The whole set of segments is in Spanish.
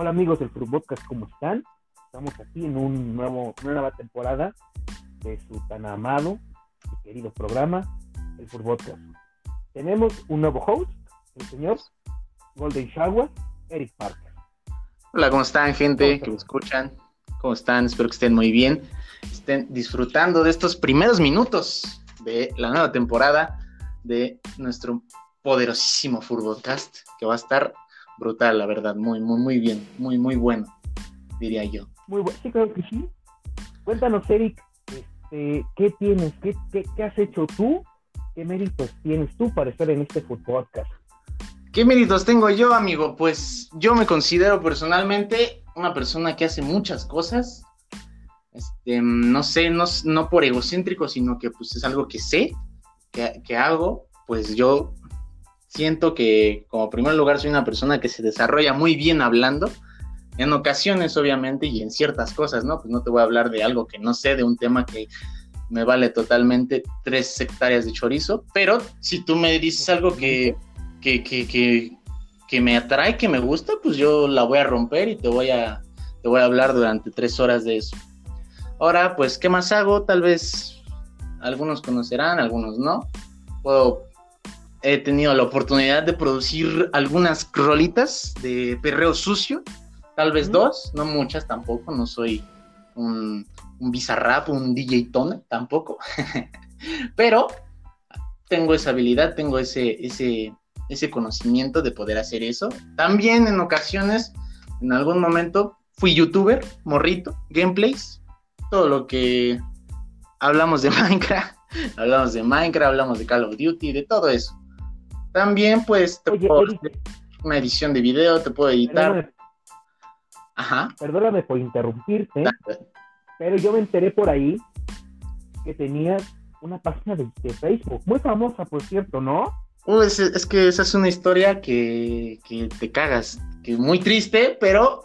Hola amigos del Podcast, ¿cómo están? Estamos aquí en un nuevo, una nueva temporada de su tan amado y querido programa, el Podcast. Tenemos un nuevo host, el señor Golden Shower, Eric Parker. Hola, ¿cómo están, gente que me escuchan? ¿Cómo están? Espero que estén muy bien. Estén disfrutando de estos primeros minutos de la nueva temporada de nuestro poderosísimo Furbocast, que va a estar brutal, la verdad, muy, muy, muy bien, muy, muy bueno, diría yo. Muy bueno, sí, creo que sí. Cuéntanos, Eric, este, ¿qué tienes? ¿Qué, qué, has hecho tú? ¿Qué méritos tienes tú para estar en este Podcast? ¿Qué méritos tengo yo, amigo? Pues yo me considero personalmente una persona que hace muchas cosas. Este, no sé, no, no por egocéntrico, sino que pues es algo que sé, que, que hago. Pues yo siento que como primer lugar soy una persona que se desarrolla muy bien hablando, en ocasiones obviamente y en ciertas cosas, ¿no? Pues no te voy a hablar de algo que no sé, de un tema que me vale totalmente tres hectáreas de chorizo, pero si tú me dices algo que, que, que, que, me atrae, que me gusta, pues yo la voy a romper y te voy a, te voy a hablar durante tres horas de eso. Ahora, pues, ¿qué más hago? Tal vez algunos conocerán, algunos no. Puedo he tenido la oportunidad de producir algunas rolitas de perreo sucio, tal vez dos, no muchas tampoco, no soy un, un bizarrap, un DJ tone tampoco, pero tengo esa habilidad, tengo ese, ese, ese conocimiento de poder hacer eso. También en ocasiones, en algún momento, fui youtuber, morrito, gameplays, todo lo que hablamos de Minecraft, hablamos de Minecraft, hablamos de Call of Duty, de todo eso. También, pues, te puedo hacer una edición de video, te puedo editar. Perdóname, Ajá. Perdóname por interrumpirte, pero yo me enteré por ahí que tenías una página de, Facebook, muy famosa, por cierto, ¿no? es, que esa es una historia que, que te cagas, que es muy triste, pero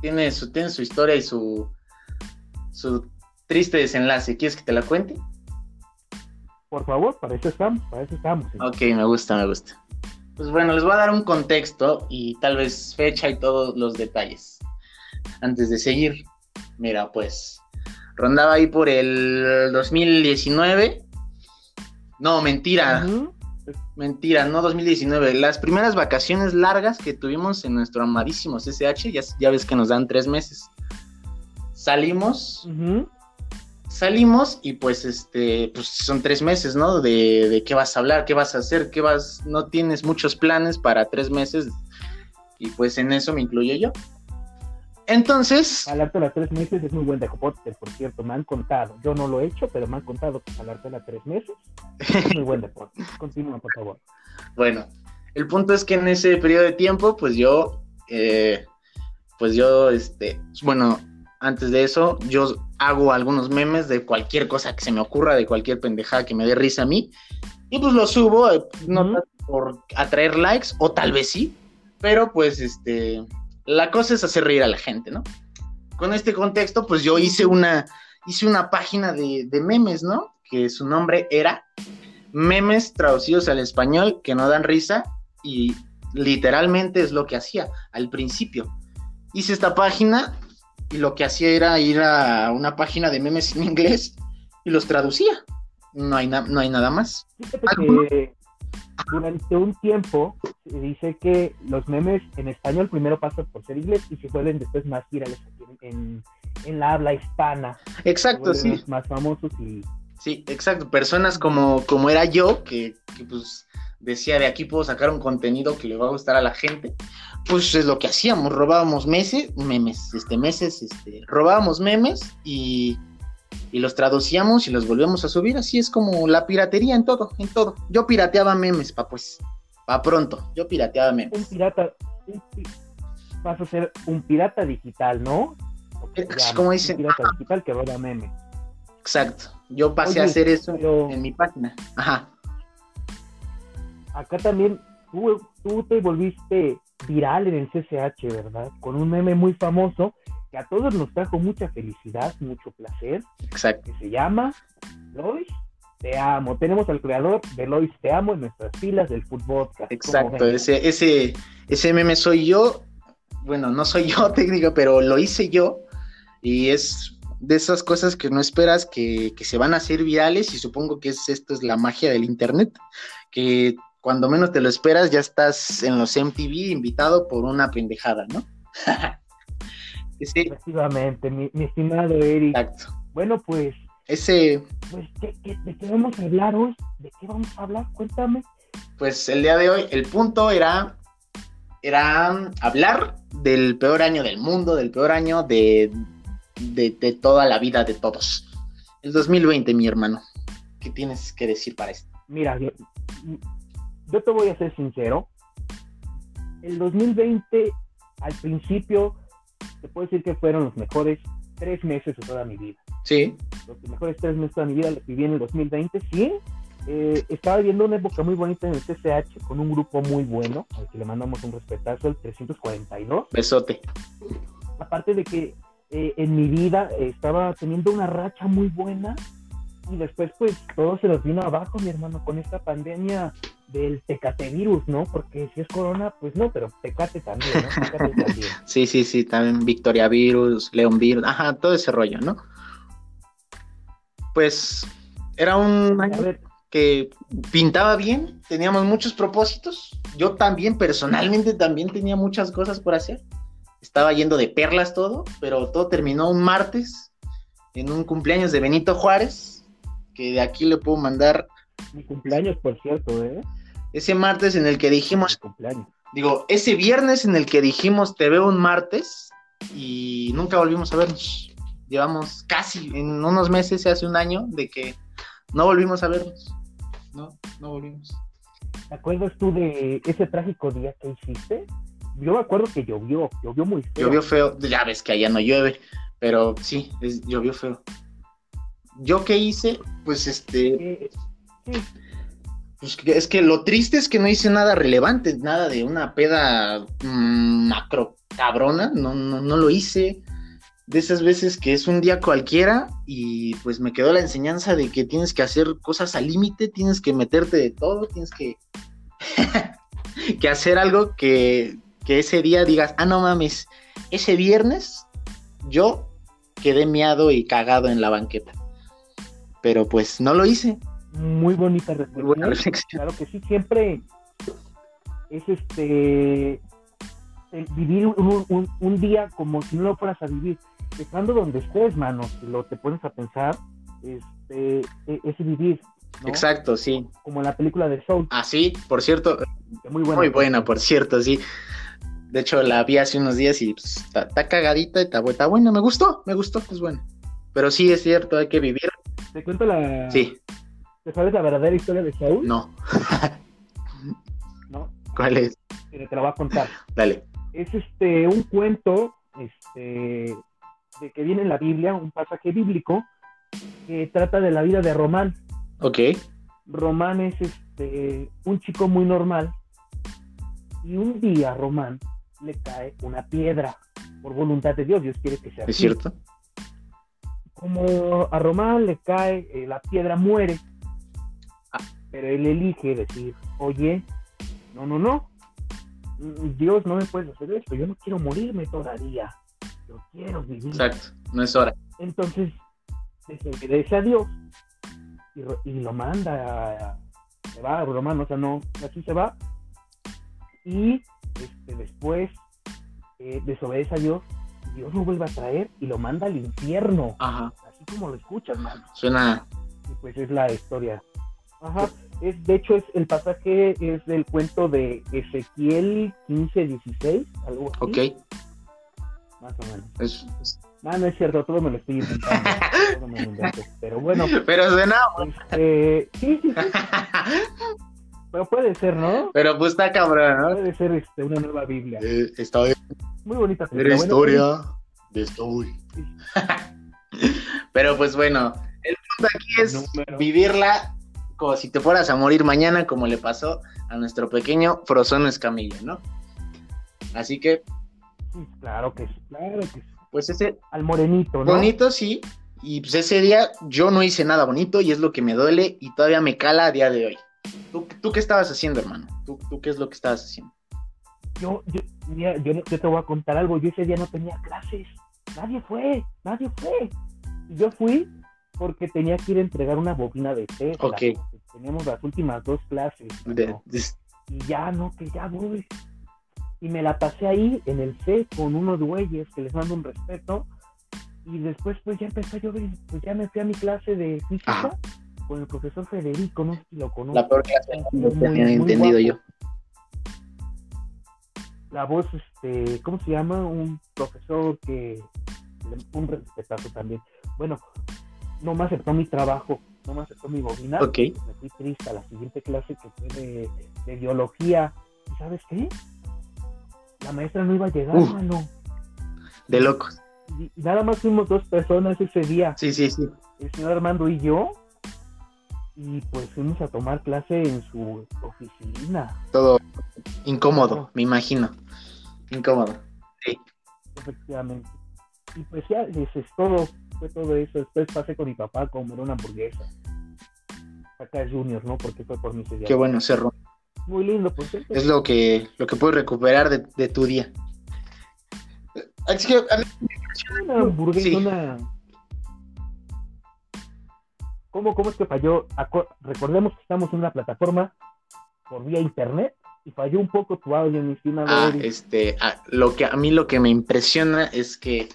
tiene su, tiene su historia y su, su triste desenlace. ¿Quieres que te la cuente? Por favor, para eso estamos, para eso estamos. Ok, me gusta, me gusta. Pues bueno, les voy a dar un contexto y tal vez fecha y todos los detalles. Antes de seguir, mira, pues rondaba ahí por el 2019. No, mentira. Mentira, no 2019. Las primeras vacaciones largas que tuvimos en nuestro amadísimo CCH, ya, ya ves que nos dan tres meses. Salimos salimos y pues este, pues son tres meses, ¿no? De, de, qué vas a hablar, qué vas a hacer, qué vas, no tienes muchos planes para tres meses y pues en eso me incluyo yo. Entonces... Jalarte las tres meses es muy buen deporte, por cierto, me han contado. Yo no lo he hecho, pero me han contado que jalarte las tres meses es muy buen deporte. Continúa, por favor. Bueno, el punto es que en ese periodo de tiempo, pues yo, eh, pues yo, este, bueno, antes de eso, yo hago algunos memes de cualquier cosa que se me ocurra, de cualquier pendejada que me dé risa a mí. Y pues lo subo, eh, no por atraer likes, o tal vez sí, pero pues este, la cosa es hacer reír a la gente, ¿no? Con este contexto, pues yo hice una, hice una página de, de memes, ¿no? Que su nombre era Memes traducidos al español que no dan risa y literalmente es lo que hacía al principio. Hice esta página y lo que hacía era ir a una página de memes en inglés y los traducía. No hay, no hay nada más. durante un tiempo se dice que los memes en español primero pasan por ser inglés y se vuelven después más virales en, en la habla hispana. Exacto, sí. Más famosos y... Sí, exacto. Personas como, como era yo, que, que pues decía de aquí puedo sacar un contenido que le va a gustar a la gente, pues es lo que hacíamos, robábamos meses, memes, este, meses, este, robábamos memes y, y los traducíamos y los volvíamos a subir, así es como la piratería en todo, en todo. Yo pirateaba memes, pa pues, pa pronto, yo pirateaba memes. Un pirata, vas a ser un pirata digital, ¿no? Como dicen. Un pirata digital que roba memes. Exacto, yo pasé a hacer eso en mi página, ajá acá también tú, tú te volviste viral en el CCH, ¿verdad? Con un meme muy famoso que a todos nos trajo mucha felicidad, mucho placer. Exacto. Que se llama Lois, te amo. Tenemos al creador de Lois, te amo en nuestras filas del fútbol. Exacto, ese, ese, ese meme soy yo. bueno, no soy yo técnico, pero lo hice yo y es de esas cosas que no esperas que, que, se van a hacer virales y supongo que es, esto es la magia del internet, que cuando menos te lo esperas ya estás en los MTV invitado por una pendejada, ¿no? sí. Efectivamente, mi, mi, estimado Eric. Exacto. Bueno, pues... Ese... Pues, ¿qué, qué, de qué vamos a hablar hoy? ¿De qué vamos a hablar? Cuéntame. Pues el día de hoy, el punto era era hablar del peor año del mundo, del peor año de, de, toda la vida de todos. El 2020, mi hermano. ¿Qué tienes que decir para esto? Mira, yo, te voy a ser sincero. El 2020, al principio, te puedo decir que fueron los mejores tres meses de toda mi vida. Sí. Los mejores tres meses de mi vida los viví en el 2020, sí. Eh, estaba viendo una época muy bonita en el CCH con un grupo muy bueno, al que le mandamos un respetazo, el 342. Besote. Aparte de que eh, en mi vida estaba teniendo una racha muy buena y después pues todo se nos vino abajo, mi hermano, con esta pandemia del Tecate virus, ¿no? Porque si es corona, pues no, pero Tecate también, ¿no? Tecate también. sí, sí, sí, también Victoria virus, León virus, ajá, todo ese rollo, ¿no? Pues era un que pintaba bien, teníamos muchos propósitos. Yo también, personalmente, también tenía muchas cosas por hacer. Estaba yendo de perlas todo, pero todo terminó un martes en un cumpleaños de Benito Juárez, que de aquí le puedo mandar. Mi cumpleaños, por cierto, ¿eh? Ese martes en el que dijimos. cumpleaños. Digo, ese viernes en el que dijimos te veo un martes y nunca volvimos a vernos. Llevamos casi en unos meses, hace un año, de que no volvimos a vernos no, no volvimos. ¿Te acuerdas tú de ese trágico día que hiciste? Yo me acuerdo que llovió, llovió muy feo. Llovió feo, ya ves que allá no llueve, pero sí, llovió feo. ¿Yo qué hice? Pues este... Pues es que lo triste es que no hice nada relevante, nada de una peda mm, macro cabrona, no, no, no lo hice de esas veces que es un día cualquiera y pues me quedó la enseñanza de que tienes que hacer cosas al límite, tienes que meterte de todo, tienes que, que hacer algo que, que ese día digas, ah, no mames, ese viernes yo quedé miado y cagado en la banqueta. Pero pues no lo hice. Muy bonita reflexión. Claro que sí, siempre es este vivir un, un, día como si no lo fueras a vivir estando donde estés, mano, si lo te pones a pensar, este, e, es vivir. Exacto, sí. Como la película de Soul. Ah, sí, por cierto. Muy buena. Muy buena, por cierto, sí. De hecho, la vi hace unos días y pues, está, cagadita y está, está buena. Me gustó, me gustó, pues bueno. Pero sí, es cierto, hay que vivir. ¿Te cuento la. Sí. ¿Te sabes la verdadera historia de Saul? No. ¿No? ¿Cuál es? Te la voy a contar. Dale. Es este un cuento este de que viene en la Biblia, un pasaje bíblico que trata de la vida de Román. Ok. Román es este un chico muy normal y un día Román le cae una piedra por voluntad de Dios. Dios quiere que sea ¿Es cierto? Como a Román le cae, eh, la piedra muere. Ah. Pero él elige decir, oye, no, no, no, Dios no me puede hacer esto, yo no quiero morirme todavía yo quiero vivir. Exacto, no es hora. Entonces, desobedece a Dios y, y lo manda, se va, Romano, o sea, no, así se va. Y este, después eh, desobedece a Dios, Dios lo vuelve a traer y lo manda al infierno. Ajá. Así como lo escuchas, mano. Suena. Y pues es la historia. Ajá. Es, de hecho, es el pasaje es del cuento de Ezequiel 15, 16, algo así. Ok más o menos. No, no es cierto, todo me lo estoy inventando. pero bueno. Pero suena. Este, sí, sí, sí. Pero puede ser, ¿no? Pero pues está cabrón, ¿no? Puede ser este, una nueva Biblia. Eh, está bien. Muy bonita. Era historia de Story. pero pues bueno, el punto aquí es vivirla como si te fueras a morir mañana, como le pasó a nuestro pequeño Frozón Escamilla, ¿no? Así que Claro que sí, claro que sí. Pues ese. Al morenito, ¿no? Bonito, sí. Y pues ese día yo no hice nada bonito y es lo que me duele y todavía me cala a día de hoy. ¿Tú, qué estabas haciendo, hermano? ¿Tú, qué es lo que estabas haciendo? Yo, yo, mira, yo, yo te voy a contar algo, yo ese día no tenía clases, nadie fue, nadie fue. Y yo fui porque tenía que ir a entregar una bobina de té. Ok. Teníamos las últimas dos clases. ¿no? de- Y ya, no, que ya voy. Y me la pasé ahí en el C con unos güeyes que les mando un respeto. Y después, pues ya empezó a llover. Pues ya me fui a mi clase de física Ajá. con el profesor Federico, no sé si lo conozco. la peor clase Muy- tenía entendido guapo. yo. La voz, este, ¿cómo se llama? Un profesor que. Un respetazo también. Bueno, no me aceptó mi trabajo, no me aceptó mi bobina. Ok. Me fui triste a la siguiente clase que fue de, de biología. ¿Y sabes qué? La maestra no iba a llegar, Uf. mano. De locos. Y y nada más fuimos dos personas ese día, Sí, sí, sí. el señor Armando y yo. Y pues fuimos a tomar clase en su oficina, Todo incómodo, me imagino. Incómodo. efectivamente. Y pues ya, eso es todo, fue todo eso. Después pasé con mi papá a comer una hamburguesa. Acá es Junior, ¿no? Porque fue por mi día. Qué bueno, cerro. Muy lindo, por cierto. Es lo que, lo que puedes recuperar de, de tu día. Así que a mí Una hamburguesa, Sí. una. ¿Cómo, ¿Cómo es que falló? Recordemos que estamos en una plataforma por vía internet y falló un poco tu audio, mi estimado Ah, Eric. este, ah, lo que a mí lo que me impresiona es que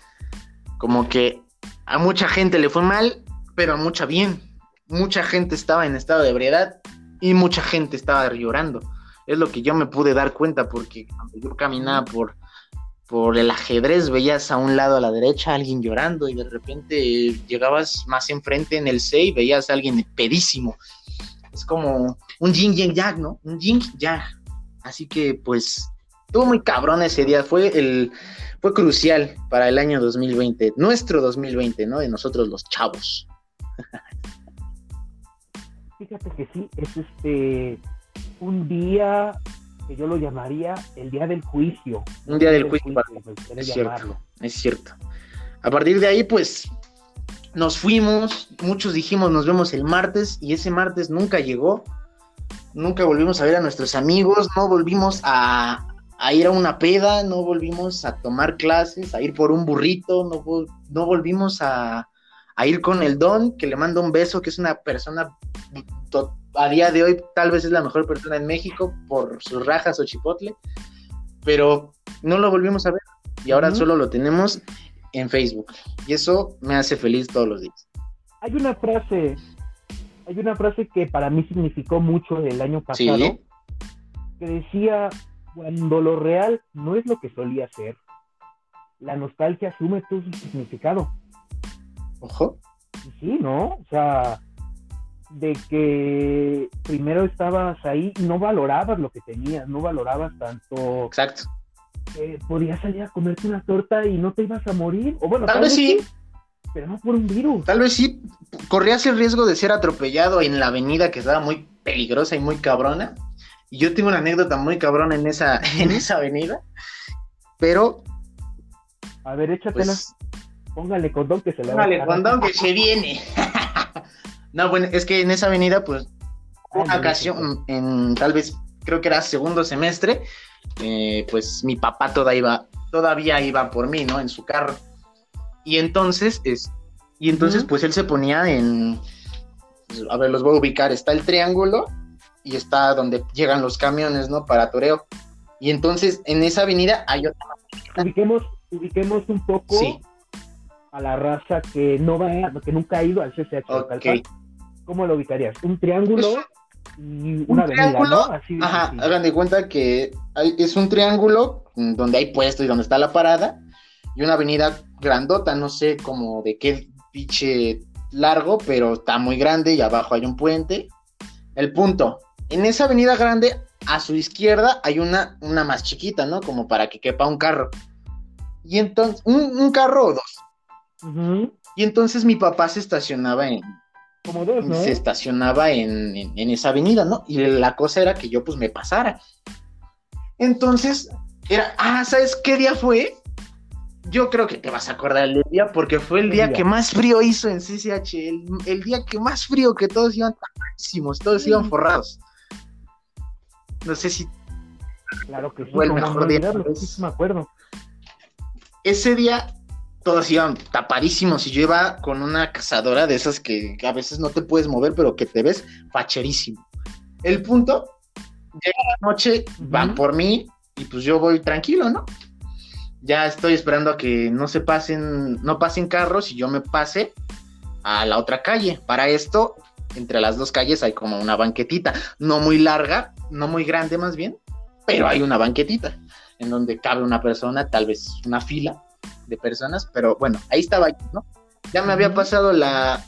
como que a mucha gente le fue mal, pero a mucha bien. Mucha gente estaba en estado de ebriedad y mucha gente estaba llorando. Es lo que yo me pude dar cuenta porque cuando yo caminaba por, por el ajedrez veías a un lado a la derecha a alguien llorando y de repente llegabas más enfrente en el C y veías a alguien pedísimo. Es como un yin yang yang, ¿no? Un yin yang. Así que pues estuvo muy cabrón ese día, fue el fue crucial para el año 2020, nuestro 2020, ¿no? De nosotros los chavos. Fíjate que sí, es este un día que yo lo llamaría el día del juicio. Un día del juicio, es cierto. Es cierto. A partir de ahí, pues, nos fuimos, muchos dijimos nos vemos el martes y ese martes nunca llegó. Nunca volvimos a ver a nuestros amigos, no volvimos a, a ir a una peda, no volvimos a tomar clases, a ir por un burrito, no, vol- no volvimos a, a ir con el Don, que le mando un beso, que es una persona to- a día de hoy tal vez es la mejor persona en México por sus rajas o chipotle, pero no lo volvimos a ver y ahora solo lo tenemos en Facebook y eso me hace feliz todos los días. Hay una frase, hay una frase que para mí significó mucho el año pasado, Sí, que decía, cuando lo real no es lo que solía ser, la nostalgia asume todo su significado. ojo, sí, ¿no? O sea, de que primero estabas ahí y no valorabas lo que tenías, no valorabas tanto exacto. que podías salir a comerte una torta y no te ibas a morir. O bueno, Tal vez sí, pero no por un virus. tal vez sí, corrías el riesgo de ser atropellado en la avenida que estaba muy peligrosa y muy cabrona. Y yo tengo una anécdota muy cabrona en esa, en esa avenida, pero A ver, échatela, pues póngale condón que se la Póngale va a condón que se viene. No, bueno, es que en esa avenida, pues, una Ay, ocasión, en tal vez, creo que era segundo semestre, eh, pues mi papá toda iba, todavía iba por mí, ¿no? En su carro. Y entonces, es, y entonces, pues él se ponía en, a ver, los voy a ubicar, está el triángulo y está donde llegan los camiones, ¿no? Para toreo. Y entonces, en esa avenida hay otra. Ubiquemos, ubiquemos un poco Sí, a la raza que no va, que nunca ha ido al CCH. de ok. ¿Cómo lo ubicarías? Un triángulo y una avenida, triángulo, ¿no? Así Ajá, sencillo. hagan de cuenta que hay- es un triángulo donde hay puesto y donde está la parada y una avenida grandota, no sé como de qué pinche largo, pero está muy grande y abajo hay un puente. El punto, en esa avenida grande, a su izquierda hay una, una más chiquita, ¿no? Como para que quepa un carro. Y entonces, un, un carro o dos. Y entonces mi papá se estacionaba en, Como dos, ¿no? se estacionaba en, en- en esa avenida, ¿no? Y la cosa era que yo pues me pasara. Entonces, era, ah, ¿sabes qué día fue? Yo creo que te vas a acordar del día porque fue el ¿Qué día día? que más frío hizo en CCH, el, el día que más frío, que todos iban tapadísimos, todos iban Mm. forrados. No sé si... Claro que sí, Fue el mejor día, sí me acuerdo. Ese día todos iban tapadísimos y yo iba con una cazadora de esas que a veces no te puedes mover, pero que te ves facherísimo. El punto, llega la noche, van por mí y pues yo voy tranquilo, ¿no? Ya estoy esperando a que no se pasen, no pasen carros y yo me pase a la otra calle. Para esto, entre las dos calles hay como una banquetita, no muy larga, no muy grande más bien, pero hay una banquetita en donde cabe una persona, tal vez una fila de personas, pero bueno, ahí estaba yo, ¿no? Ya me había pasado la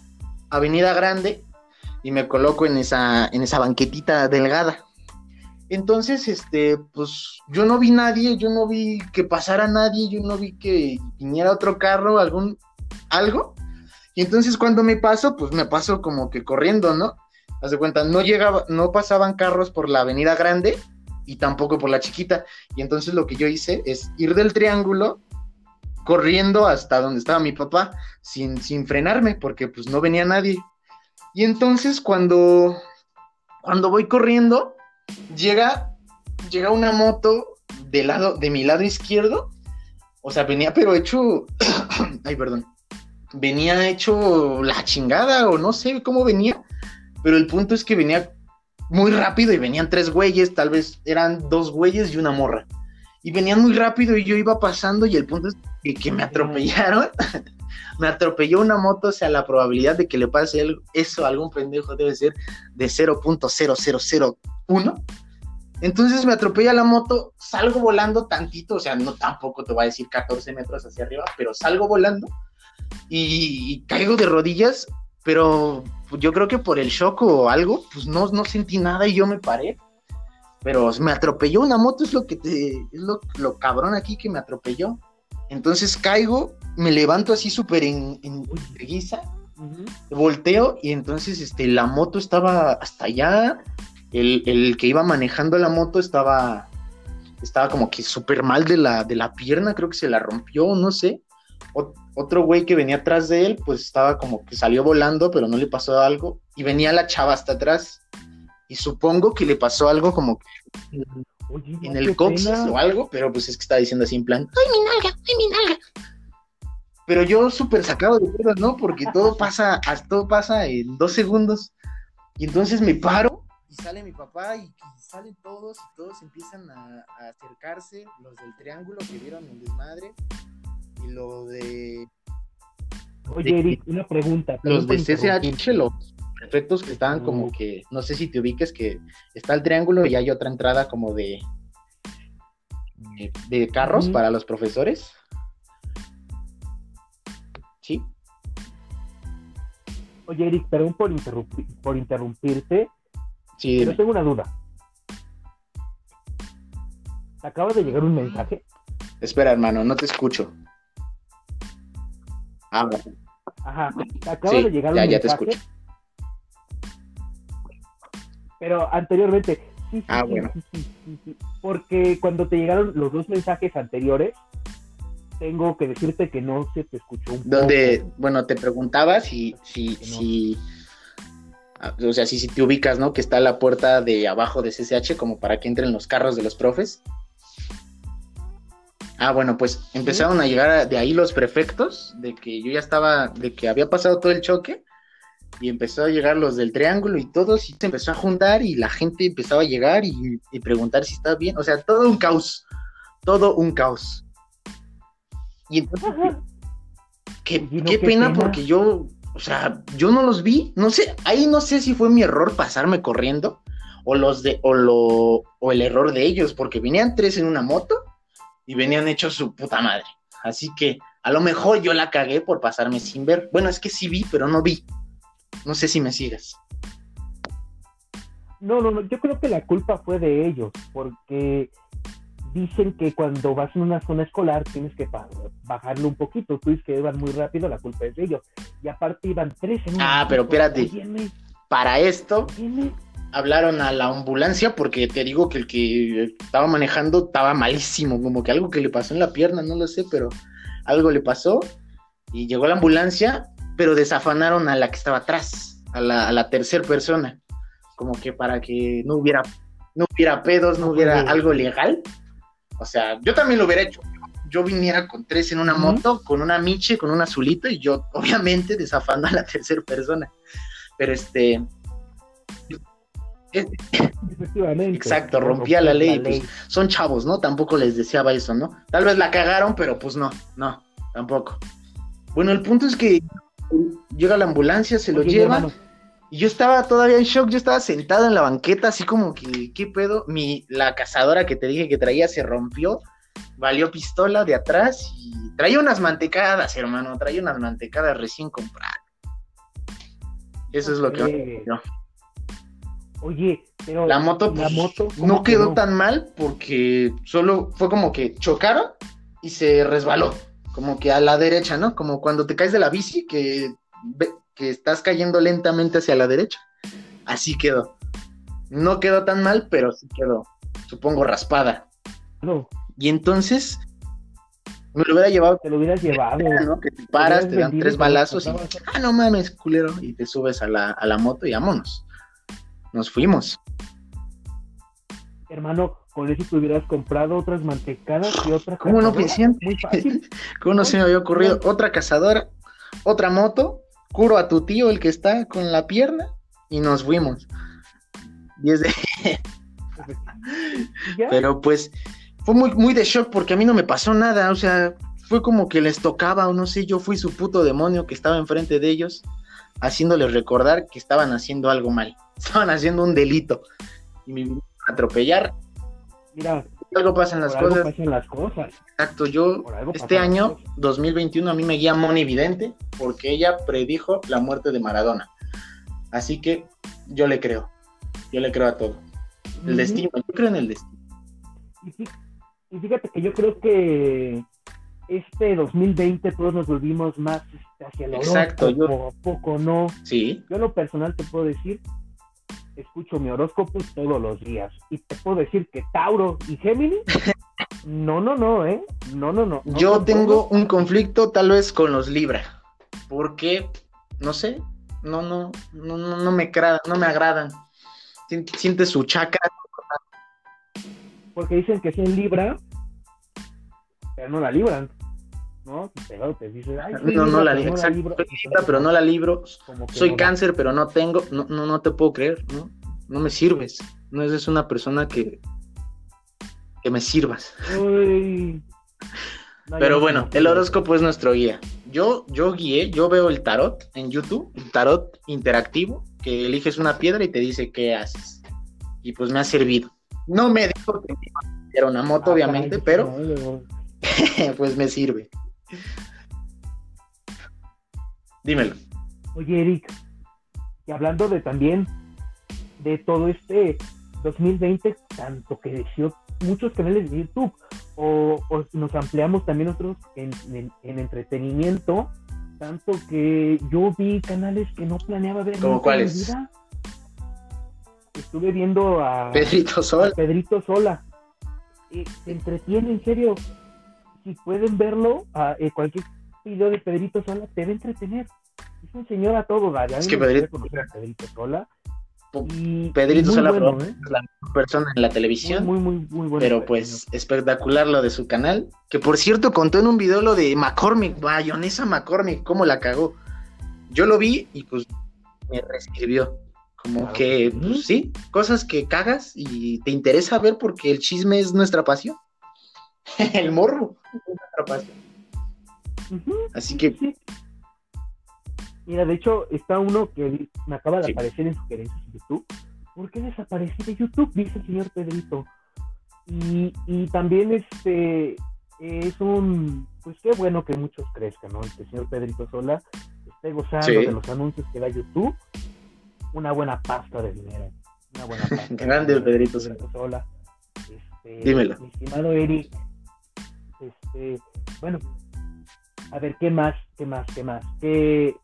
avenida grande y me coloco en esa, en esa banquetita delgada. Entonces, este, pues yo no vi nadie, yo no vi que pasara nadie, yo no vi que viniera otro carro, algún, algo. Y entonces cuando me paso, pues me paso como que corriendo, ¿no? Haz de cuenta, no llegaba, no pasaban carros por la avenida grande y tampoco por la chiquita. Y entonces lo que yo hice es ir del triángulo corriendo hasta donde estaba mi papá sin, sin frenarme porque pues no venía nadie. Y entonces cuando, cuando voy corriendo, llega, llega una moto del lado, de mi lado izquierdo. O sea, venía pero hecho, ay, perdón, venía hecho la chingada o no sé cómo venía. Pero el punto es que venía muy rápido y venían tres güeyes, tal vez eran dos güeyes y una morra. Y venían muy rápido y yo iba pasando y el punto es que, que me atropellaron. me atropelló una moto, o sea, la probabilidad de que le pase eso a algún pendejo debe ser de 0.0001. Entonces me atropella la moto, salgo volando tantito, o sea, no tampoco te voy a decir 14 metros hacia arriba, pero salgo volando y, y caigo de rodillas, pero yo creo que por el shock o algo, pues no, no sentí nada y yo me paré. Pero me atropelló una moto, es lo que te, es lo, lo cabrón aquí que me atropelló. Entonces caigo, me levanto así súper en, en guisa, volteo y entonces este, la moto estaba hasta allá. El, el que iba manejando la moto estaba, estaba como que súper mal de la, de la pierna, creo que se la rompió, no sé. Ot- otro güey que venía atrás de él, pues estaba como que salió volando, pero no le pasó algo. Y venía la chava hasta atrás. Y supongo que le pasó algo como Oye, no, en el coxis pena. o algo, pero pues es que está diciendo así en plan, ¡ay, mi nalga! ¡ay, mi nalga! Pero yo súper sacado de pedo, ¿no? Porque todo pasa, as- todo pasa en dos segundos. Y entonces me paro y sale mi papá y, y salen todos y todos empiezan a, a acercarse, los del triángulo que vieron el desmadre y lo de Oye, Eric, una pregunta. los de CCH, los prefectos que estaban como que, no sé si te ubiques, que está el triángulo y hay otra entrada como de, de, de carros para los profesores. Sí, Oye, Eric, perdón por, por interrumpirte, sí, pero tengo una duda. ¿Te acaba de llegar un mensaje? Espera, hermano, no te escucho. Ah, bueno. Ajá, te acaba Sí, de llegar ya, un ya te mensaje. escucho. Pero anteriormente, sí, sí, Ah, sí, bueno. sí. Porque cuando te llegaron los dos mensajes anteriores, tengo que decirte que no se te escuchó un Donde, poco. bueno, te preguntaba si, si, no. si, ah, o sea, si, si te ubicas, ¿no? Que está la puerta de abajo de CCH como para que entren los carros de los profes. Ah, bueno, pues empezaron a llegar a- de ahí los prefectos, de que yo ya estaba, de que había pasado todo el choque, y empezó a llegar los del triángulo y todos, y se empezó a juntar, y la gente empezaba a llegar y, y preguntar si estaba bien, o sea, todo un caos, todo un caos. Y entonces, Ajá. qué, qué qué pena, pena. porque yo, o sea, yo no los vi, no sé, ahí no sé si fue mi error pasarme corriendo, o los de, o lo, o el error de ellos, porque venían tres en una moto y venían hechos su puta madre. Así que a lo mejor yo la cagué por pasarme sin ver. Bueno, es que sí vi, pero no vi. No sé si me sigas. No, no, no, yo creo que la culpa fue de ellos, porque dicen que cuando vas en una zona escolar tienes que bajarlo un poquito. Tú dices que iban muy rápido, la culpa es de ellos. Y aparte iban tres en una Ah, pero espérate. Óyeme, Para esto óyeme. hablaron a la ambulancia porque te digo que el que estaba manejando estaba malísimo, como que algo que le pasó en la pierna, no lo sé, pero algo le pasó y llegó la ambulancia, pero desafanaron a la que estaba atrás, a la, a la tercera persona, como que para que no hubiera no hubiera pedos, no hubiera algo legal. O sea, yo también lo hubiera hecho. Yo viniera con tres en una moto, con una Miche, con un azulito, y yo, obviamente, desafando a la tercera persona. Pero este. Exacto, rompía la ley, Pues, son chavos, ¿no? Tampoco les deseaba eso, ¿no? Tal vez la cagaron, pero pues no, no, tampoco. Bueno, el punto es que llega la ambulancia, se lo Oye, lleva. Y yo estaba todavía en shock, yo estaba sentado en la banqueta, así como que, ¿qué pedo? Mi, la cazadora que te dije que traía se rompió, valió pistola de atrás y traía unas mantecadas, hermano, traía unas mantecadas recién compradas. Eso es lo que... No. Oye, pero La moto, la pues, moto ¿cómo no quedó quedó? tan mal porque solo fue como que chocaron y se resbaló, como que a la derecha, ¿no? Como cuando te caes de la bici que, que estás cayendo lentamente hacia la derecha. Así quedó. No quedó tan mal, pero sí quedó, supongo, raspada. No, Y entonces me lo hubiera llevado, te lo hubieras llevado. ¿no? Que te paras, te dan tres balazos y, ah, no mames, culero, y te subes a la, a la moto y vámonos. Nos fuimos. Hermano, con eso te hubieras comprado otras mantecadas y otra ¿Cómo no cazadora. pensé? Muy fácil. ¿Cómo no se me había ocurrido? Otra cazadora, otra moto, curo a tu tío, el que está con la pierna, y nos fuimos. Y es de- Pero pues fue muy, muy de shock porque a mí no me pasó nada, o sea, fue como que les tocaba, o no sé, yo fui su puto demonio que estaba enfrente de ellos, haciéndoles recordar que estaban haciendo algo mal, estaban haciendo un delito. Y me a atropellar, mira, algo pasa en por las algo cosas. pasan las cosas. Exacto, yo algo este pasan año, cosas. 2021, a mí me guía Moni Vidente porque ella predijo la muerte de Maradona. Así que yo le creo, yo le creo a todo. El destino, yo creo en el destino. Y fí- y fíjate que yo creo que este 2020 todos nos volvimos más este, hacia el Exacto, yo- horóscopo, ¿a poco no. Sí, Yo lo personal te puedo decir, escucho mi horóscopo todos los días y te puedo decir que Tauro y Géminis, no, no, no, ¿eh? No, no, no. no yo tengo un conflicto tal vez con los Libra, porque, no sé, no, no, no, no, no me, no me agradan. Sien- Siente su chakra, Porque dicen que son Libra, pero no la libran, ¿no? Te dice, ay, soy no, no la, pero exacto, libro. soy Libra, pero no la libro, Como que soy no cáncer, pero no tengo, no, no, no te puedo creer, ¿no? No me sirves. No eres una persona que, que me sirvas. Uy. No, Pero no bueno, el horóscopo es nuestro guía. Yo, yo guié, yo veo el tarot en YouTube, el tarot interactivo, que eliges una piedra y te dice qué haces. Y pues me ha servido. No me dijo que era una moto, Ah, obviamente, pero no, pues me sirve. Dímelo. Oye, Eric, y hablando de también de todo este 2020, tanto que deseó muchos canales de YouTube, o, o nos ampliamos también otros en, en- en entretenimiento, tanto que yo vi canales que no planeaba ver ¿Cómo nunca en mi cuáles? vida. Estuve viendo a, Pedrito a Sol. Pedrito Sola. Eh, se entretiene, en serio. Si pueden verlo, a, eh, cualquier video de Pedrito Sola te va a entretener. Es un señor a todo dar. Es que Pedrito- conocer a Pedrito Sola. Y, Pedrito Sola bueno, ¿eh? la mejor persona en la televisión. Muy, muy, muy, bueno. Pero pues espectacular lo de su canal. Que por cierto contó en un video lo de McCormick, Bayonesa McCormick, cómo la cagó. Yo lo vi y pues me reescribió. Como Claro que, pues sí, cosas que cagas y te interesa ver porque el chisme es nuestra pasión. el morro es nuestra pasión. Ujú, Así sí, que, sí. Mira, de hecho, está uno que me acaba de Sí. aparecer en sugerencias en YouTube. ¿Por qué desaparecí de YouTube? Dice el señor Pedrito. Y, y también este es un, pues qué bueno que muchos crezcan, ¿no? El señor Pedrito Sola esté gozando Sí. de los anuncios que da YouTube. Una buena pasta de dinero. Una buena pasta. de Grande Pedrito Sola. Este, Dímelo. Mi estimado Eric. Este, bueno, a ver, ¿qué más? ¿Qué más? ¿Qué más? ¿Qué,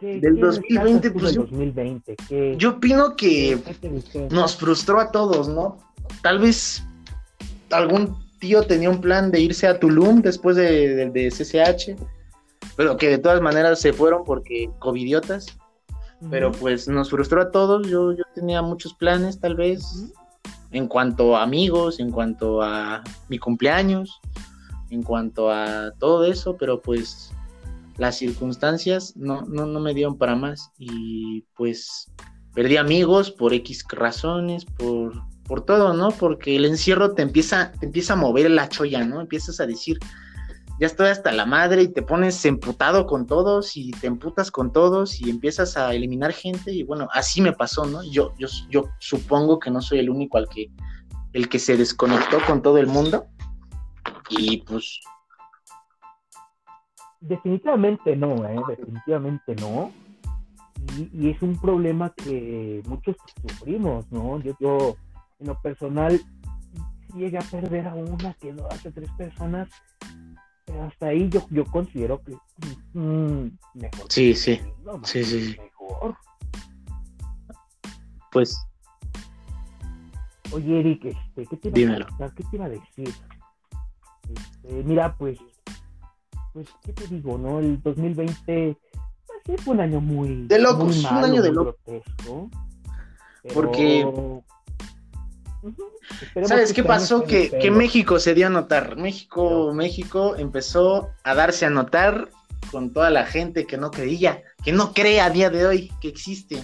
qué, Del qué 2020, rescatas tú pues, del yo- 2020? ¿Qué, yo opino que nos frustró a todos, ¿no? Tal vez algún tío tenía un plan de irse a Tulum después de, de- de CCH, pero que de todas maneras se fueron porque covidiotas, pero pues nos frustró a todos, yo, yo tenía muchos planes tal vez, en cuanto a amigos, en cuanto a mi cumpleaños, en cuanto a todo eso, pero pues las circunstancias no, no, no me dieron para más y pues perdí amigos por X razones, por, por todo, ¿no? Porque el encierro te empieza, te empieza a mover la cholla, ¿no? Empiezas a decir, ya estoy hasta la madre y te pones emputado con todos y te emputas con todos y empiezas a eliminar gente y bueno, así me pasó, ¿no? Yo, yo, yo supongo que no soy el único al que, el que se desconectó con todo el mundo y pues... Definitivamente no, ¿eh? Definitivamente no. Y, es un problema que muchos sufrimos, ¿no? Yo, yo en lo personal, llegué a perder a una, que dos, a tres personas hasta ahí yo, yo considero que mm, mejor. Sí, sí. sí, sí. Mejor. Pues. Oye, Eric, este, ¿qué te iba a ¿Qué te iba a decir? Este, mira, pues, pues, ¿qué te digo, no? El 2020 pues, fue un año muy. De locos, un año de locos. Porque ¿Sabes qué pasó? Que, México se dio a notar. México, México empezó a darse a notar con toda la gente que no creía, que no cree a día de hoy que existe.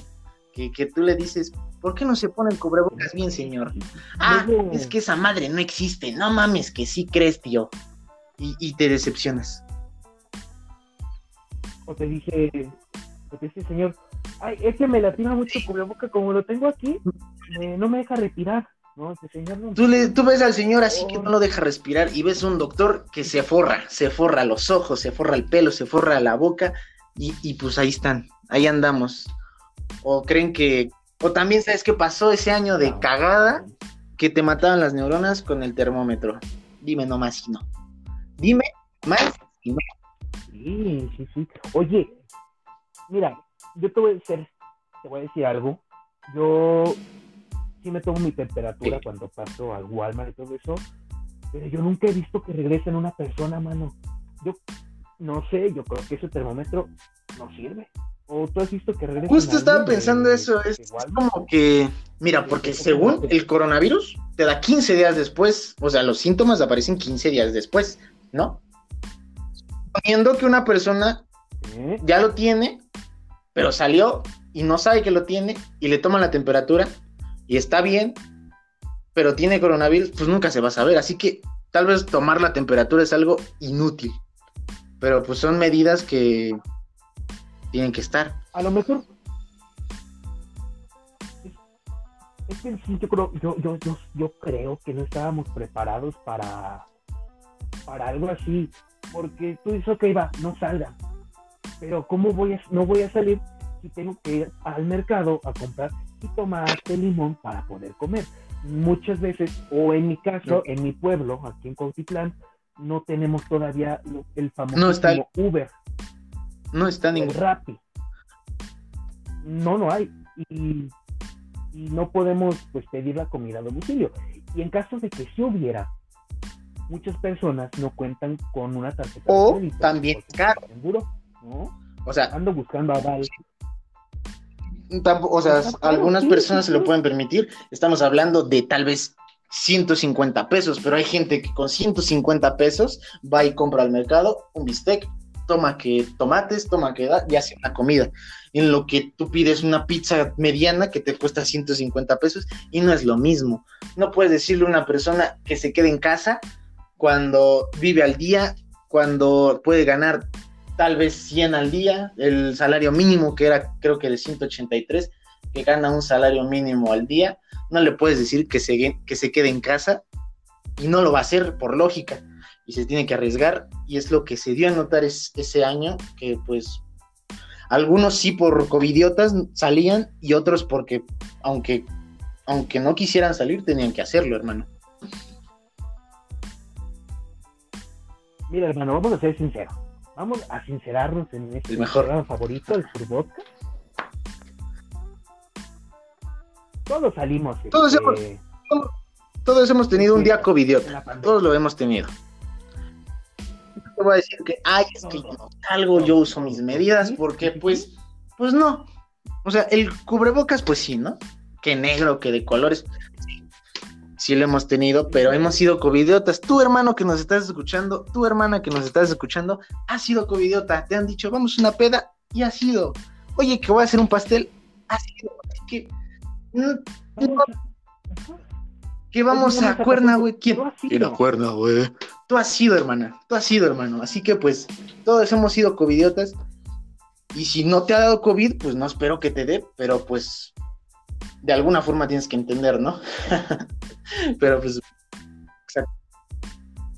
Que, que tú le dices, ¿por qué no se ponen cubrebocas bien, señor? Ah, es que esa madre no existe. No mames, que sí crees, tío. Y, te decepcionas. O te dije, o te dice, señor, ay, es que me latina mucho el cubreboca, como lo tengo aquí, no me deja retirar. Tú, le, tú ves al señor así que no lo deja respirar y ves un doctor que se forra, se forra los ojos, se forra el pelo, se forra la boca y, pues ahí están, ahí andamos. O creen que, o también sabes qué pasó ese año de cagada que te mataban las neuronas con el termómetro. Dime no más y no. Dime más y no. Sí, sí, sí. Oye, mira, yo te voy a decir, te voy a decir algo. Yo sí me tomo mi temperatura cuando paso al Walmart y todo eso, pero yo nunca he visto que regresen una persona, mano. Yo no sé, yo creo que ese termómetro no sirve. ¿O tú has visto que regresen? Justo estaba pensando eso, es, como que, mira, porque según el coronavirus, te da 15 días después, o sea, los síntomas aparecen 15 días después, ¿no? Suponiendo que una persona ya lo tiene, pero salió y no sabe que lo tiene y le toma la temperatura y está bien, pero tiene coronavirus, pues nunca se va a saber. Así que tal vez tomar la temperatura es algo inútil. Pero pues son medidas que tienen que estar. A lo mejor. Es que sí, yo creo, yo, yo, yo, yo creo que no estábamos preparados para, para algo así. Porque tú dices, ok, va, no salga. Pero ¿cómo voy a, no voy a salir si tengo que ir al mercado a comprar y tomate, limón para poder comer. Muchas veces, o en mi caso, en mi pueblo, aquí en Cautitlán, no tenemos todavía el famoso Uber. No está ningún. Rappi. No, no hay. Y, no podemos pues pedir la comida a domicilio. Y en caso de que sí hubiera, muchas personas no cuentan con una tarjeta o también caro. Seguro, ¿no? O sea, ando buscando a Val o sea, algunas personas se lo pueden permitir. Estamos hablando de tal vez 150 pesos, pero hay gente que con 150 pesos va y compra al mercado un bistec, toma que tomates, toma que da y hace una comida. En lo que tú pides una pizza mediana que te cuesta 150 pesos y no es lo mismo. No puedes decirle a una persona que se quede en casa cuando vive al día, cuando puede ganar tal vez 100 al día, el salario mínimo que era creo que de 183, que gana un salario mínimo al día, no le puedes decir que se, que se quede en casa y no lo va a hacer por lógica y se tiene que arriesgar y es lo que se dio a notar ese año que pues algunos sí por covidiotas salían y otros porque aunque aunque no quisieran salir tenían que hacerlo hermano mira hermano vamos a ser sinceros Vamos a sincerarnos en este programa favorito, el Furboca. Todos salimos. Todos, este, hemos, todos, hemos tenido un día covidiota. Todos lo hemos tenido. Te voy a decir que, ay, es que yo salgo, yo uso mis medidas, porque pues, pues no. O sea, el cubrebocas, pues sí, ¿no? Que negro, que de colores. sí lo hemos tenido, pero hemos sido covidiotas. Tú, hermano que nos estás escuchando, tu hermana que nos estás escuchando, ha sido covidiota. Te han dicho, vamos a una peda y ha sido. Oye, que voy a hacer un pastel, ha sido. Así que. mm, que vamos a Cuerna, güey. ¿Quién? Ir a Cuerna, güey. Tú has sido, hermana. Tú has sido, hermano. Así que, pues, todos hemos sido covidiotas. Y si no te ha dado COVID, pues no espero que te dé, pero pues de alguna forma tienes que entender, ¿no? pero pues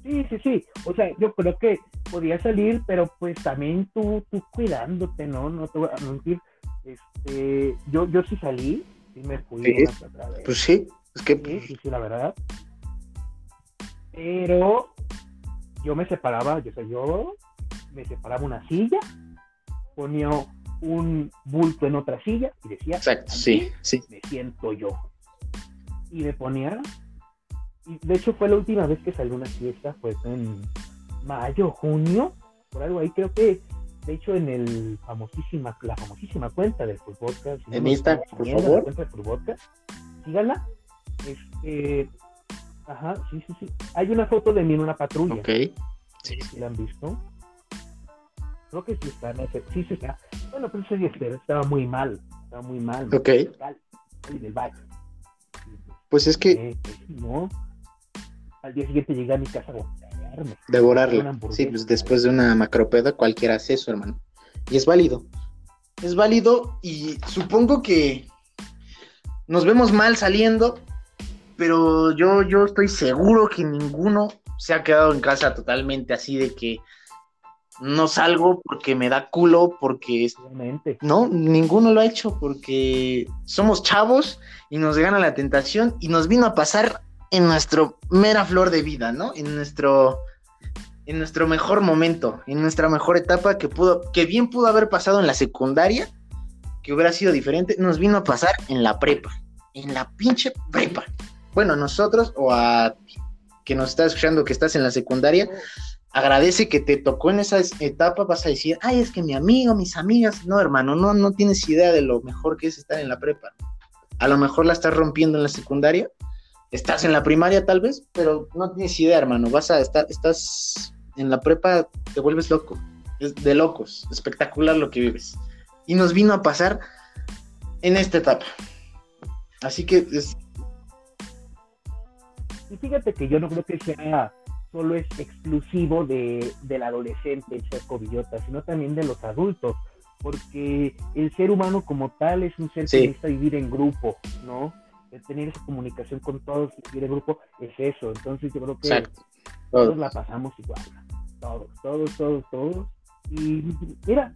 Sí, sí, sí. O sea, yo creo que podía salir, pero pues también tú, tú cuidándote, ¿no? No te voy a mentir. Este, yo, yo sí salí, sí me fui Sí, una que otra vez. Pues sí, es que Sí, sí, sí, la verdad. Pero yo me separaba, yo sé, yo me separaba una silla, ponía un bulto en otra silla y decía, exacto, "Aquí sí, sí. me siento yo. Y me ponía, y de hecho fue la última vez que salió una fiesta, pues en mayo, junio, por algo ahí, creo que, de hecho, en el famosísima, la famosísima cuenta del Podcast. En Instagram, por favor. La cuenta del síganla. Este, ajá, sí, sí, sí. Hay una foto de mí en una patrulla. Ok. Sí, ¿Sí la han visto? Creo que sí está, en ese- sí, sí está. Bueno, pero ese día estaba muy mal, estaba muy mal. Ok. Mal del baño. Pues es que Eh, pues, no. Al día siguiente llegué a mi casa a. Una devorarla. Sí, pues después de una macropeda cualquiera hace eso, hermano. Y es válido. Es válido y supongo que nos vemos mal saliendo, pero yo, yo estoy seguro que ninguno se ha quedado en casa totalmente así de que no salgo porque me da culo, porque es- Obviamente. no, ninguno lo ha hecho porque somos chavos y nos gana la tentación y nos vino a pasar en nuestro mera flor de vida, ¿no? En nuestro en nuestro mejor momento, en nuestra mejor etapa que pudo que bien pudo haber pasado en la secundaria, que hubiera sido diferente, nos vino a pasar en la prepa, en la pinche prepa. Bueno, a nosotros o a que nos está escuchando que estás en la secundaria, agradece que te tocó en esa es- etapa, vas a decir, ay, es que mi amigo, mis amigas, no, hermano, no, no tienes idea de lo mejor que es estar en la prepa. A lo mejor la estás rompiendo en la secundaria, estás en la primaria tal vez, pero no tienes idea, hermano, vas a estar, estás en la prepa, te vuelves loco, es de locos, espectacular lo que vives. Y nos vino a pasar en esta etapa. Así que es, Y fíjate que yo no creo que sea solo es exclusivo de, del adolescente el ser covidiota, sino también de los adultos, porque el ser humano como tal es un ser Sí. que necesita vivir en grupo, ¿no? El tener esa comunicación con todos y vivir en grupo es eso. Entonces yo creo que exacto. todos la pasamos igual. Todos, todos, todos, todos. Y mira,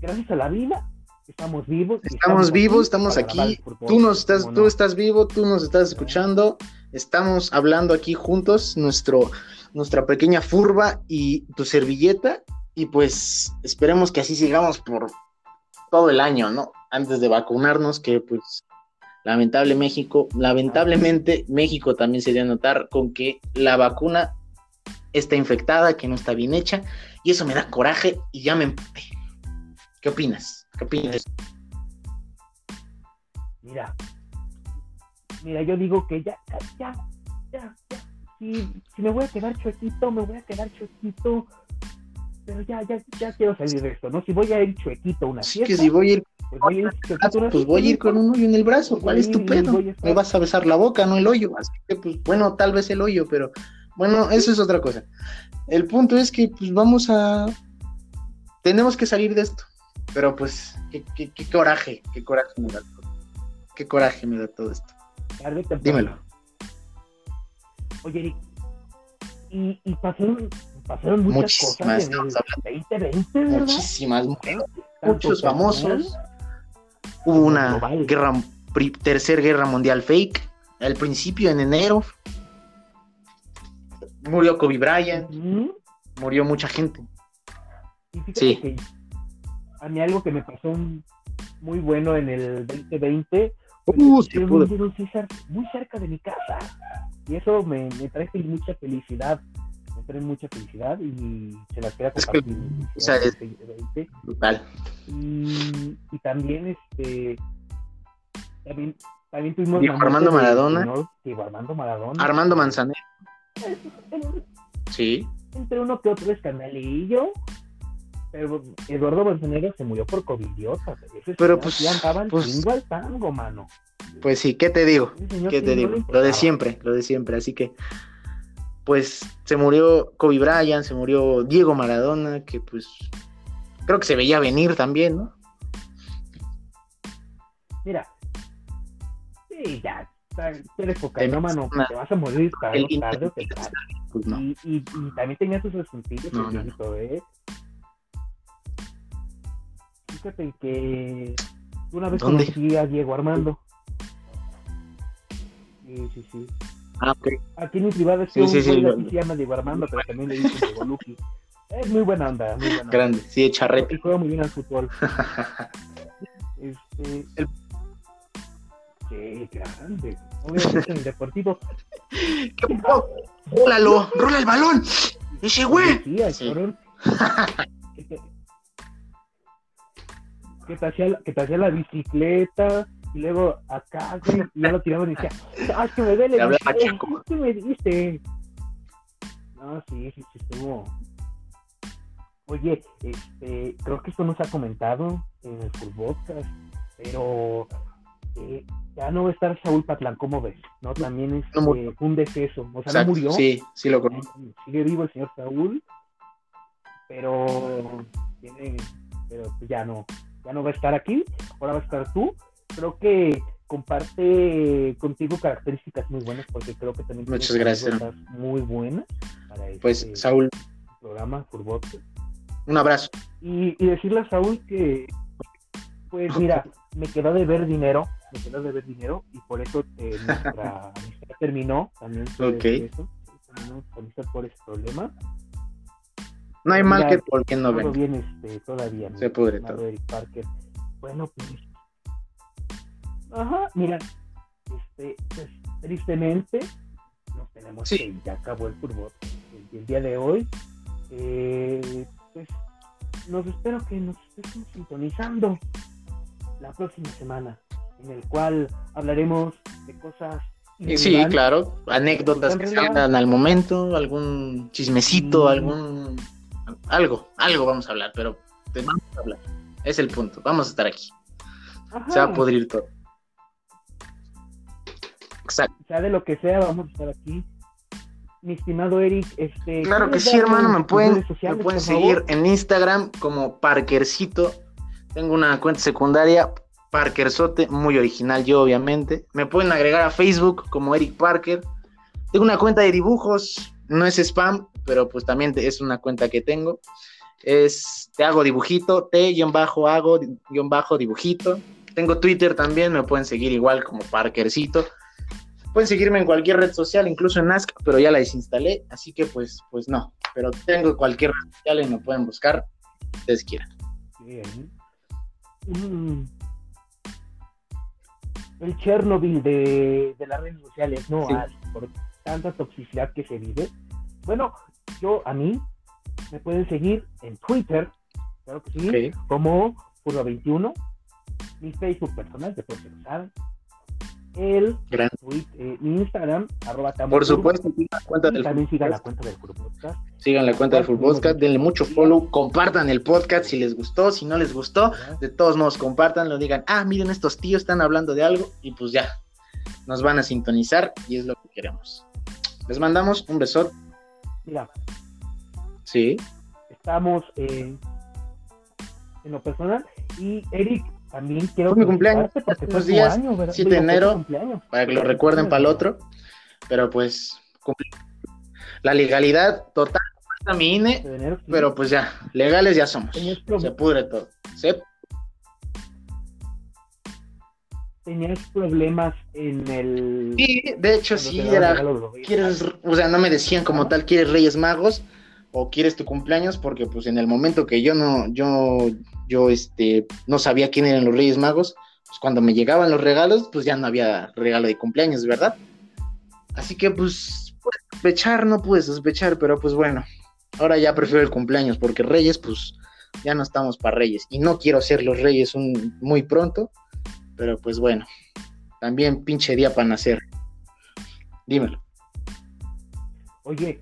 gracias a la vida, estamos vivos. Estamos vivos, estamos aquí. Tú nos estás, ¿cómo tú estás vivo, tú nos estás escuchando. Estamos hablando aquí juntos, nuestro, nuestra pequeña furba y tu servilleta. Y pues esperemos que así sigamos por todo el año, ¿no? Antes de vacunarnos, que pues lamentable México, lamentablemente México también se dio a notar con que la vacuna está infectada, que no está bien hecha, y eso me da coraje y ya me. ¿Qué opinas? ¿Qué opinas? Mira, mira, yo digo que ya, ya, ya, ya. Si, si me voy a quedar chuequito, me voy a quedar chuequito. Pero ya, ya, ya quiero salir de esto, ¿no? Si voy a ir chuequito a una fiesta, que si voy a ir pues voy a ir pues voy a ir con un hoyo en el brazo. ¿Cuál es tu pedo? Me vas a besar la boca, no el hoyo. Así que, pues, bueno, tal vez el hoyo, pero bueno, eso es otra cosa. El punto es que, pues, vamos a. Tenemos que salir de esto. Pero, pues, qué, qué- qué coraje, qué coraje me da todo. Qué coraje me da todo esto. Dímelo. Oye, Eric, y, y pasaron, pasaron muchas Muchísimas, cosas en el estamos 2020, ¿verdad? Muchísimas, Tanto muchos famosos. Hubo una global. guerra, pri- tercer guerra mundial fake. Al principio, en enero. Murió Kobe Bryant. Murió mucha gente. Sí. que a mí algo que me pasó un- muy bueno en el 2020 fue que Uh, pusieron sí Caesar muy cerca de mi casa. Y eso me, me trae mucha felicidad. Me trae mucha felicidad y se las queda compartir. o sea, es- 2020. Brutal. Y, y también, este, también También tuvimos Diego Armando de- Maradona. Diego Armando Maradona. Armando Manzanero. En- Sí. Entre uno que otro escandalillo. Pero Eduardo Manzanero se murió por covidiota. Ese Pero, pues, sí andaba al pues- al tango, mano. Pues sí, ¿qué te digo? ¿Qué te no digo? Lo de siempre, lo de siempre. Así que, pues, se murió Kobe Bryant, se murió Diego Maradona, que pues creo que se veía venir también, ¿no? Mira. Sí, ya. Eres cocainómano, Una- te vas a morir tarde, tarde o temprano. Pues no. Y, y, y también tenía sus asuntillos, No, no, no. ¿eh? Fíjate que una vez ¿Dónde? conocí a Diego Armando. Sí, sí, sí. Ah, ok. Aquí en mi privada es Sí, sí, sí, lo- se llama Diego Armando, pero también le dicen Diego Luqui. Es muy buena onda, muy buena onda. Grande, sí, de charrete. Y juega muy bien al fútbol. Este. El- Sí, grande. Obviamente en el deportivo. ¿Qué? Rólalo, rola el balón. Ese güey. Sí, Sí. Que te- hacía, la- que te hacía la bicicleta y luego acá, güey, y ya lo tiraba y decía, ¡ay, que me duele! ¿Qué me diste? No, sí, sí, sí, estuvo. Oye, este, creo que esto no se ha comentado en el Podcast, pero eh, ya no va a estar Saúl Patlán, ¿cómo ves? ¿No? También es No eh, un deceso, o sea, Exacto, no murió, Sí, sí lo conozco. sigue vivo el señor Saúl, pero tiene, pero ya no, ya no va a estar aquí, ahora va a estar tú. Creo que comparte contigo características muy buenas porque creo que también Muchas gracias, muy buenas para Pues, este Saúl, programa Fútbol. un abrazo. Y, y decirle a Saúl que, pues mira, me quedó de ver dinero, me quedó de ver dinero y por eso eh, nuestra amistad terminó también. fue Ok. eso, terminó amistad por ese problema. No hay Mira, mal que por quien no venga. bien este, todavía. Se pudre todo. Eric Parker. Bueno, pues. Ajá, mira, este, pues, tristemente, nos tenemos Sí. que ya acabó el fútbol. El, el día de hoy, eh, pues, nos espero que nos estén sintonizando la próxima semana, en el cual hablaremos de cosas. Y Sí, claro, anécdotas que salgan al momento, algún chismecito, algún algo, algo vamos a hablar, pero te vamos a hablar. Es el punto, vamos a estar aquí. Ajá. Se va a pudrir todo. Exacto. sea de lo que sea, vamos a estar aquí. Mi estimado Eric, este. Claro que ¿quieres sí, hermano, me pueden, sociales, me pueden seguir favor? en Instagram como Parkercito. Tengo una cuenta secundaria, Parkersote, muy original yo, obviamente. Me pueden agregar a Facebook como Eric Parker. Tengo una cuenta de dibujos, no es spam, pero pues también es una cuenta que tengo. Es te hago dibujito, te-hago dibujito. Tengo Twitter también, me pueden seguir igual como Parkercito. Pueden seguirme en cualquier red social, incluso en Ask, pero ya la desinstalé, así que pues, pues no. Pero tengo cualquier red social y me pueden buscar, ustedes quieran. Bien. Mm. El Chernobyl de, de las redes sociales, ¿no? Sí. Al- por tanta toxicidad que se vive. Bueno, yo, a mí, me pueden seguir en Twitter, claro que sí, como Puro21, mi Facebook personal, de lo saben. El Gran- tweet, eh, mi Instagram, arroba Por supuesto, sigan la cuenta y del también sigan la cuenta del Podcast. Sigan la cuenta del Full Podcast, denle mucho follow, compartan el podcast si les gustó, si no les gustó, de todos modos compartanlo, digan, ah, miren estos tíos están hablando de algo y pues ya, nos van a sintonizar y es lo que queremos. Les mandamos un besote. Mira, Sí, estamos eh, en lo personal y Eric también quiero Fue mi cumpleaños, unos días, año, ¿verdad? 7 Digo, de enero, cumpleaños. para que lo recuerden para el otro, pero pues la legalidad total, falta mi INE, 7 de enero, sí. pero pues ya, legales ya somos. Se pudre todo. Se tenías problemas en el Sí, de hecho sí, era, quieres, o sea, no me decían como tal, ¿quieres Reyes Magos? o quieres tu cumpleaños? Porque pues en el momento que yo no, yo, yo, este, no sabía quién eran los Reyes Magos, pues cuando me llegaban los regalos, pues ya no había regalo de cumpleaños, ¿verdad? Así que pues, pude sospechar, no pude sospechar, pero pues bueno, ahora ya prefiero el cumpleaños, porque Reyes, pues, ya no estamos para Reyes, y no quiero ser los Reyes un, muy pronto, pero pues bueno, también pinche día para nacer. Dímelo. Oye,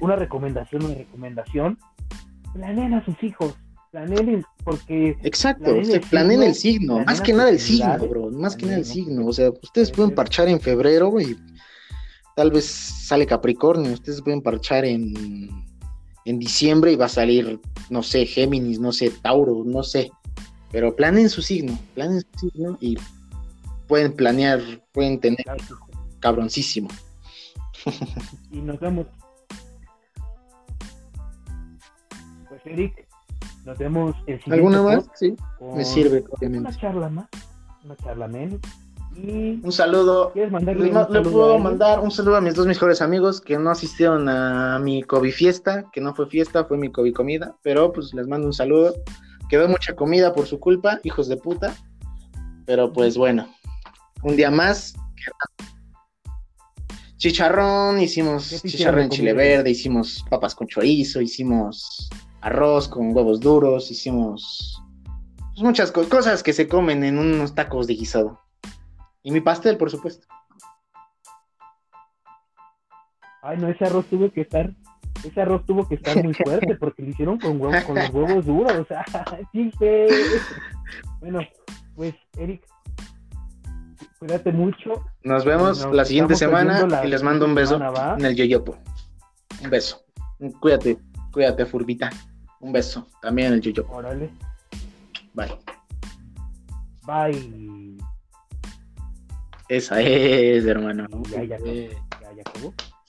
una recomendación, una recomendación. Planeen a sus hijos. Planeen porque Exacto, Planeen el planeen el signo, más que nada el signo, bro, más que nada el signo, ¿no? o sea, ustedes Puede pueden parchar en febrero y tal vez sale Capricornio, ustedes pueden parchar en, en diciembre y va a salir, no sé, Géminis, no sé, Tauro, no sé, pero planeen su signo, planeen su signo y pueden planear, pueden tener sí, cabroncísimo. y nos vemos. Pues Eric, nos vemos el siguiente ¿Alguna más? Sí, me sirve, Una obviamente. charla más, una charla menos. Y Un saludo ¿quieres mandarle Les un le saludo a puedo mandar un saludo a mis dos mejores amigos que no asistieron a mi COVID fiesta, que no fue fiesta, fue mi COVID comida, pero pues les mando un saludo. Quedó mucha comida por su culpa, hijos de puta. Pero pues bueno, un día más. Chicharrón, hicimos ¿Qué te hicieron chicharrón en chile verde, hicimos papas con chorizo, hicimos arroz con huevos duros, hicimos pues, muchas co- cosas que se comen en unos tacos de guisado. Y mi pastel, por supuesto. Ay, no, ese arroz tuvo que estar, ese arroz tuvo que estar muy fuerte porque lo hicieron con huevos, con los huevos duros, o sea, sí fue. Bueno, pues Eric, cuídate mucho. Nos vemos Nos la siguiente semana la y les mando un beso en el yoyopo. Un beso. Cuídate, cuídate, Furbita. Un beso también en el yoyopo. Órale, Bye. bye. Esa es, hermano. Ya, ya, Eh. ya, ya acabó.